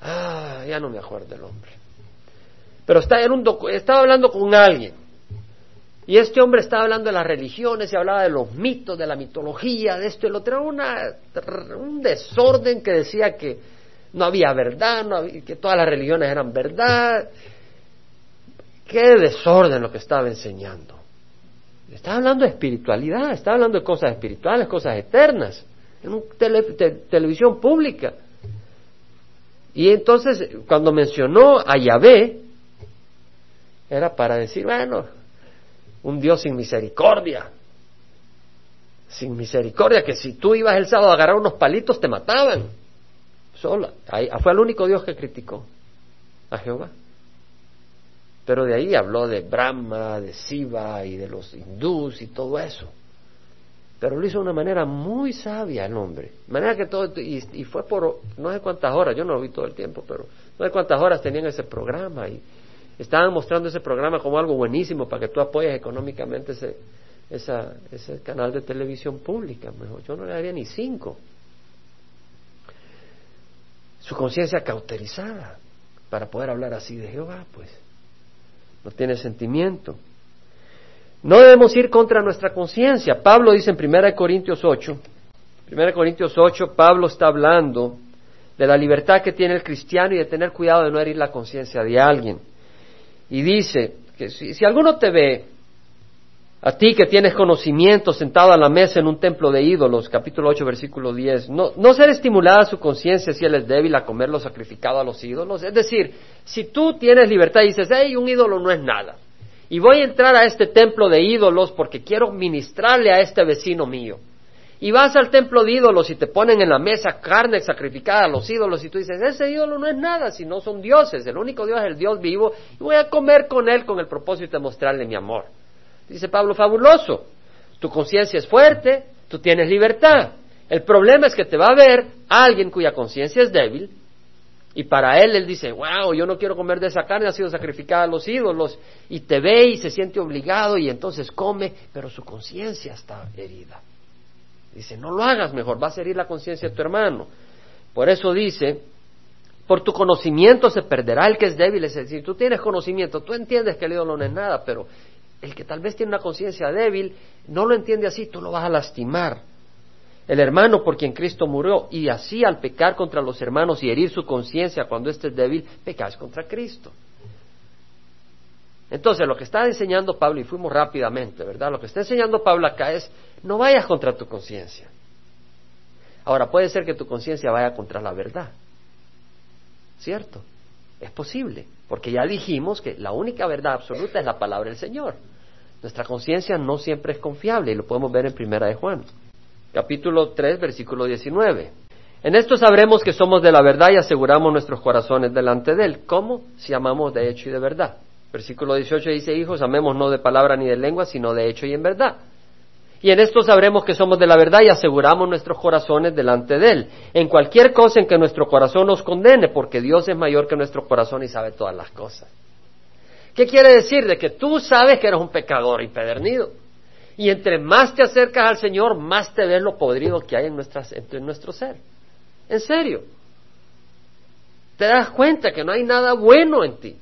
Ah, ya no me acuerdo el hombre. Pero está un estaba hablando con alguien y este hombre estaba hablando de las religiones y hablaba de los mitos, de la mitología, de esto y lo otro. Era un desorden que decía que no había verdad, que todas las religiones eran verdad. Qué desorden lo que estaba enseñando. Estaba hablando de espiritualidad, estaba hablando de cosas espirituales, cosas eternas, en una televisión pública. Y entonces, cuando mencionó a Yahvé, era para decir, bueno, un Dios sin misericordia. Sin misericordia, que si tú ibas el sábado a agarrar unos palitos te mataban. Solo, ahí, fue el único Dios que criticó a Jehová. Pero de ahí habló de Brahma, de Siva y de los hindús y todo eso. Pero lo hizo de una manera muy sabia el hombre. Manera que todo, y, y, fue por no sé cuántas horas, yo no lo vi todo el tiempo, pero no sé cuántas horas tenían ese programa. Y, Estaban mostrando ese programa como algo buenísimo para que tú apoyes económicamente ese, ese canal de televisión pública. Mejor, yo no le daría ni cinco. Su conciencia cauterizada para poder hablar así de Jehová, pues. No tiene sentimiento. No debemos ir contra nuestra conciencia. Pablo dice en 1 Corintios 8, 1 Corintios 8, Pablo está hablando de la libertad que tiene el cristiano y de tener cuidado de no herir la conciencia de alguien. Y dice que si, alguno te ve, a ti que tienes conocimiento sentado a la mesa en un templo de ídolos, capítulo 8, versículo 10, no, no ser estimulada su conciencia si él es débil a comer lo sacrificado a los ídolos. Es decir, si tú tienes libertad y dices, hey, un ídolo no es nada, y voy a entrar a este templo de ídolos porque quiero ministrarle a este vecino mío, y vas al templo de ídolos y te ponen en la mesa carne sacrificada a los ídolos y tú dices, ese ídolo no es nada, si no son dioses, el único Dios es el Dios vivo y voy a comer con él con el propósito de mostrarle mi amor. Dice Pablo, fabuloso, tu conciencia es fuerte, tú tienes libertad. El problema es que te va a ver alguien cuya conciencia es débil y para él él dice, wow, yo no quiero comer de esa carne, ha sido sacrificada a los ídolos y te ve y se siente obligado y entonces come, pero su conciencia está herida. Dice, no lo hagas mejor, va a herir la conciencia de tu hermano. Por eso dice, por tu conocimiento se perderá el que es débil. Es decir, tú tienes conocimiento, tú entiendes que el ídolo no es nada, pero el que tal vez tiene una conciencia débil no lo entiende así, tú lo vas a lastimar. El hermano por quien Cristo murió, y así al pecar contra los hermanos y herir su conciencia cuando éste es débil, pecas contra Cristo. Entonces, lo que está enseñando Pablo, y fuimos rápidamente, ¿verdad? Lo que está enseñando Pablo acá es, no vayas contra tu conciencia. Ahora, puede ser que tu conciencia vaya contra la verdad. ¿Cierto? Es posible, porque ya dijimos que la única verdad absoluta es la palabra del Señor. Nuestra conciencia no siempre es confiable, y lo podemos ver en Primera de Juan, capítulo 3, versículo 19. En esto sabremos que somos de la verdad y aseguramos nuestros corazones delante de Él. ¿Cómo? Si amamos de hecho y de verdad. Versículo 18 dice, hijos, amemos no de palabra ni de lengua, sino de hecho y en verdad. Y en esto sabremos que somos de la verdad y aseguramos nuestros corazones delante de Él. En cualquier cosa en que nuestro corazón nos condene, porque Dios es mayor que nuestro corazón y sabe todas las cosas. ¿Qué quiere decir? De que tú sabes que eres un pecador impedernido. Y entre más te acercas al Señor, más te ves lo podrido que hay en, en nuestro ser. En serio. Te das cuenta que no hay nada bueno en ti.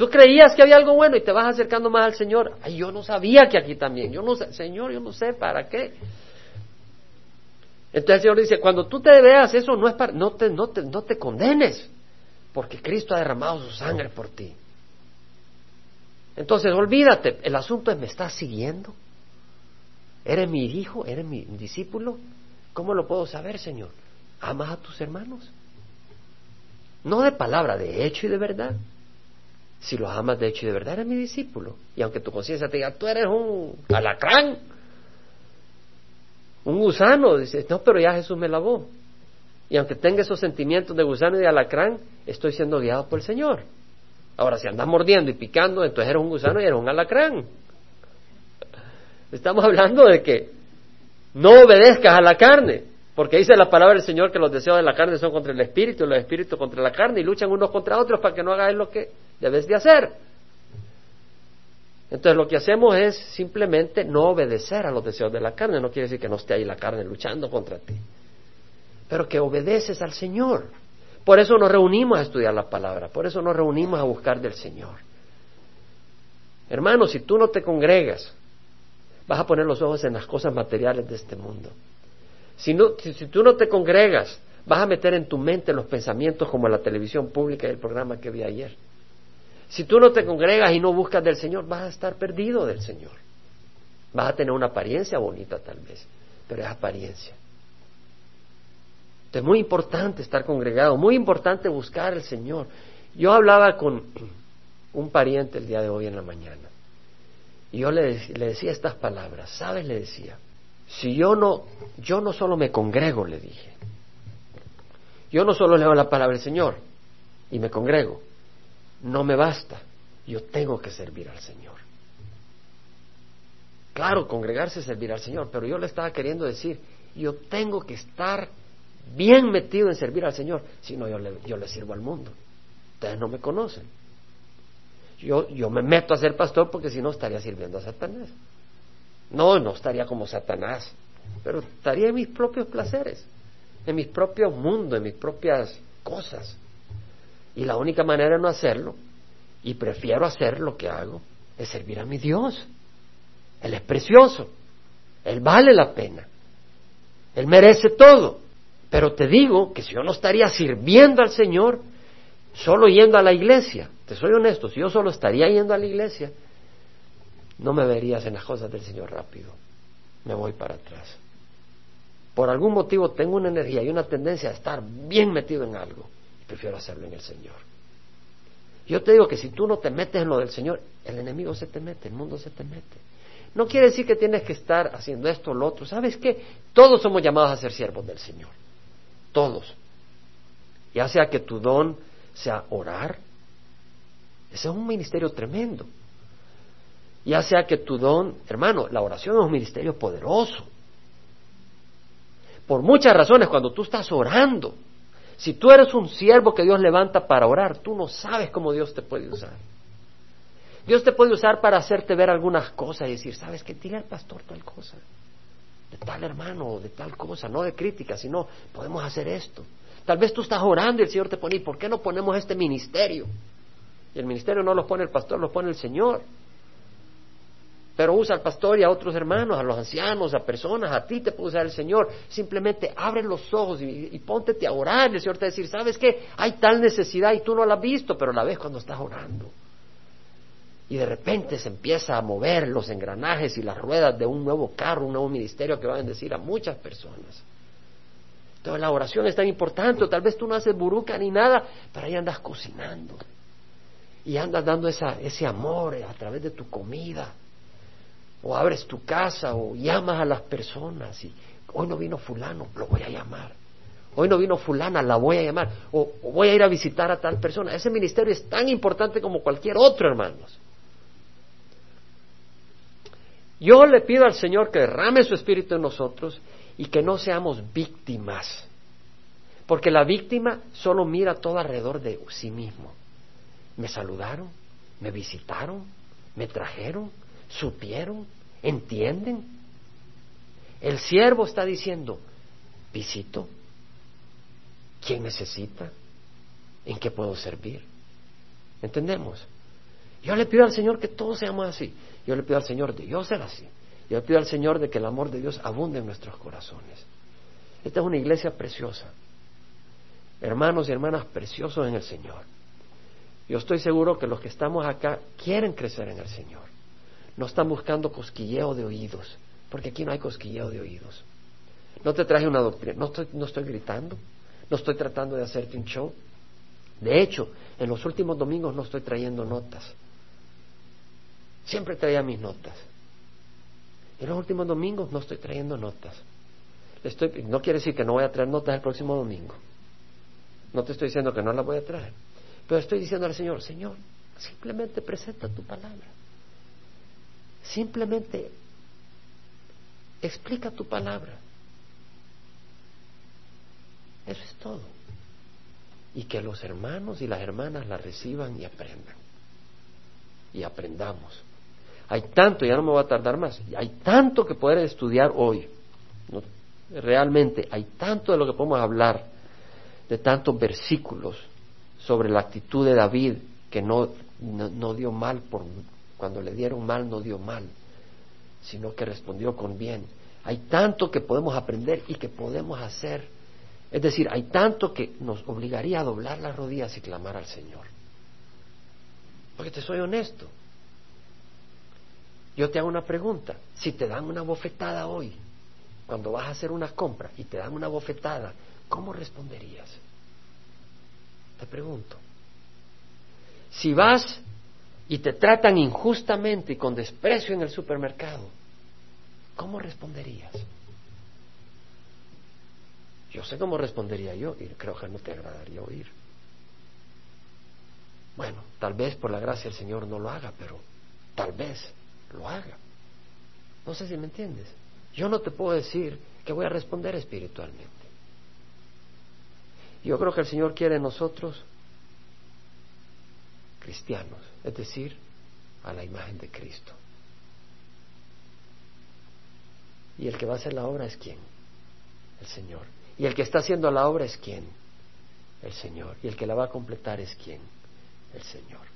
Tú creías que había algo bueno y te vas acercando más al Señor. Ay, yo no sabía que aquí también. Yo no sé, Señor, yo no sé para qué. Entonces el Señor dice, cuando tú te veas eso, no es para, no te, no te, no te condenes, porque Cristo ha derramado su sangre por ti. Entonces, olvídate, el asunto es, ¿me estás siguiendo? ¿Eres mi hijo? ¿Eres mi discípulo? ¿Cómo lo puedo saber, Señor? ¿Amas a tus hermanos? No de palabra, de hecho y de verdad. Si los amas de hecho y de verdad, eres mi discípulo. Y aunque tu conciencia te diga, tú eres un alacrán, un gusano, dices, no, pero ya Jesús me lavó. Y aunque tenga esos sentimientos de gusano y de alacrán, estoy siendo guiado por el Señor. Ahora, si andas mordiendo y picando, entonces eres un gusano y eres un alacrán. Estamos hablando de que no obedezcas a la carne, porque dice la palabra del Señor que los deseos de la carne son contra el espíritu y los espíritus contra la carne y luchan unos contra otros para que no hagas lo que debes de hacer. Entonces lo que hacemos es simplemente no obedecer a los deseos de la carne. No quiere decir que no esté ahí la carne luchando contra ti, pero que obedeces al Señor. Por eso nos reunimos a estudiar la palabra, por eso nos reunimos a buscar del Señor. Hermano, si tú no te congregas, vas a poner los ojos en las cosas materiales de este mundo. Si, si, tú no te congregas, vas a meter en tu mente los pensamientos como la televisión pública y el programa que vi ayer. Si tú no te congregas y no buscas del Señor, vas a estar perdido del Señor. Vas a tener una apariencia bonita tal vez, pero es apariencia. Es muy importante estar congregado, muy importante buscar al Señor. Yo hablaba con un pariente el día de hoy en la mañana y yo le, le decía estas palabras, ¿sabes? Le decía, si yo no, yo no solo me congrego, le dije, yo no solo leo la palabra del Señor y me congrego, no me basta, yo tengo que servir al Señor. Claro, congregarse es servir al Señor, pero yo le estaba queriendo decir, yo tengo que estar bien metido en servir al Señor, si no yo le, yo le sirvo al mundo. Ustedes no me conocen. Yo, yo me meto a ser pastor porque si no estaría sirviendo a Satanás. No, no estaría como Satanás, pero estaría en mis propios placeres, en mis propios mundos, en mis propias cosas. Y la única manera de no hacerlo, y prefiero hacer lo que hago, es servir a mi Dios. Él es precioso, Él vale la pena, Él merece todo. Pero te digo que si yo no estaría sirviendo al Señor, solo yendo a la iglesia, te soy honesto, si yo solo estaría yendo a la iglesia, no me verías en las cosas del Señor rápido. Me voy para atrás. Por algún motivo tengo una energía y una tendencia a estar bien metido en algo. Prefiero hacerlo en el Señor. Yo te digo que si tú no te metes en lo del Señor, el enemigo se te mete, el mundo se te mete. No quiere decir que tienes que estar haciendo esto o lo otro. ¿Sabes qué? Todos somos llamados a ser siervos del Señor. Todos. Ya sea que tu don sea orar. Ese es un ministerio tremendo. Ya sea que tu don, hermano, la oración es un ministerio poderoso. Por muchas razones, cuando tú estás orando, si tú eres un siervo que Dios levanta para orar, tú no sabes cómo Dios te puede usar. Dios te puede usar para hacerte ver algunas cosas y decir, ¿sabes qué? Dile al pastor tal cosa, de tal hermano, de tal cosa, no de crítica, sino podemos hacer esto. Tal vez tú estás orando y el Señor te pone, ¿y por qué no ponemos este ministerio? Y el ministerio no lo pone el pastor, lo pone el Señor. Pero usa al pastor y a otros hermanos, a los ancianos, a personas, a ti te puede usar el Señor. Simplemente abre los ojos y, y póntete a orar. El Señor te va a decir, ¿sabes qué? Hay tal necesidad y tú no la has visto, pero la ves cuando estás orando. Y de repente se empieza a mover los engranajes y las ruedas de un nuevo carro, un nuevo ministerio que va a bendecir a muchas personas. Entonces la oración es tan importante, tal vez tú no haces buruca ni nada, pero ahí andas cocinando. Y andas dando ese amor a través de tu comida. O abres tu casa o llamas a las personas y hoy no vino fulano, lo voy a llamar. Hoy no vino fulana, la voy a llamar. O, o voy a ir a visitar a tal persona. Ese ministerio es tan importante como cualquier otro, hermanos. Yo le pido al Señor que derrame su espíritu en nosotros y que no seamos víctimas. Porque la víctima solo mira todo alrededor de sí mismo. Me saludaron, me visitaron, me trajeron, supieron, entienden. El siervo está diciendo, visito, ¿quién necesita? ¿En qué puedo servir? ¿Entendemos? Yo le pido al Señor que todos seamos así. Yo le pido al Señor de Dios ser así. Yo le pido al Señor de que el amor de Dios abunde en nuestros corazones. Esta es una iglesia preciosa. Hermanos y hermanas preciosos en el Señor. Yo estoy seguro que los que estamos acá quieren crecer en el Señor. No están buscando cosquilleo de oídos, porque aquí no hay cosquilleo de oídos. No te traje una doctrina, no estoy, no estoy gritando, no estoy tratando de hacerte un show. De hecho, en los últimos domingos no estoy trayendo notas. Siempre traía mis notas. En los últimos domingos no estoy trayendo notas. Estoy, no quiere decir que no voy a traer notas el próximo domingo. No te estoy diciendo que no las voy a traer. Pero estoy diciendo al Señor, Señor, simplemente presenta tu palabra. Simplemente explica tu palabra. Eso es todo. Y que los hermanos y las hermanas la reciban y aprendan. Y aprendamos. Hay tanto, ya no me voy a tardar más, hay tanto que poder estudiar hoy. realmente hay tanto de lo que podemos hablar, de tantos versículos sobre la actitud de David, que no, no dio mal por cuando le dieron mal, no dio mal, sino que respondió con bien. Hay tanto que podemos aprender y que podemos hacer. Es decir, hay tanto que nos obligaría a doblar las rodillas y clamar al Señor. Porque te soy honesto, yo te hago una pregunta. Si te dan una bofetada hoy, cuando vas a hacer una compra y te dan una bofetada, ¿cómo responderías? Te pregunto. Si vas y te tratan injustamente y con desprecio en el supermercado, ¿cómo responderías? Yo sé cómo respondería yo y creo que no te agradaría oír. Bueno, tal vez por la gracia del Señor no lo haga, pero tal vez lo haga. No sé si me entiendes. Yo no te puedo decir que voy a responder espiritualmente. Yo creo que el Señor quiere en nosotros cristianos, es decir, a la imagen de Cristo. Y el que va a hacer la obra es quién? El Señor. Y el que está haciendo la obra es quién? El Señor. Y el que la va a completar es quién? El Señor.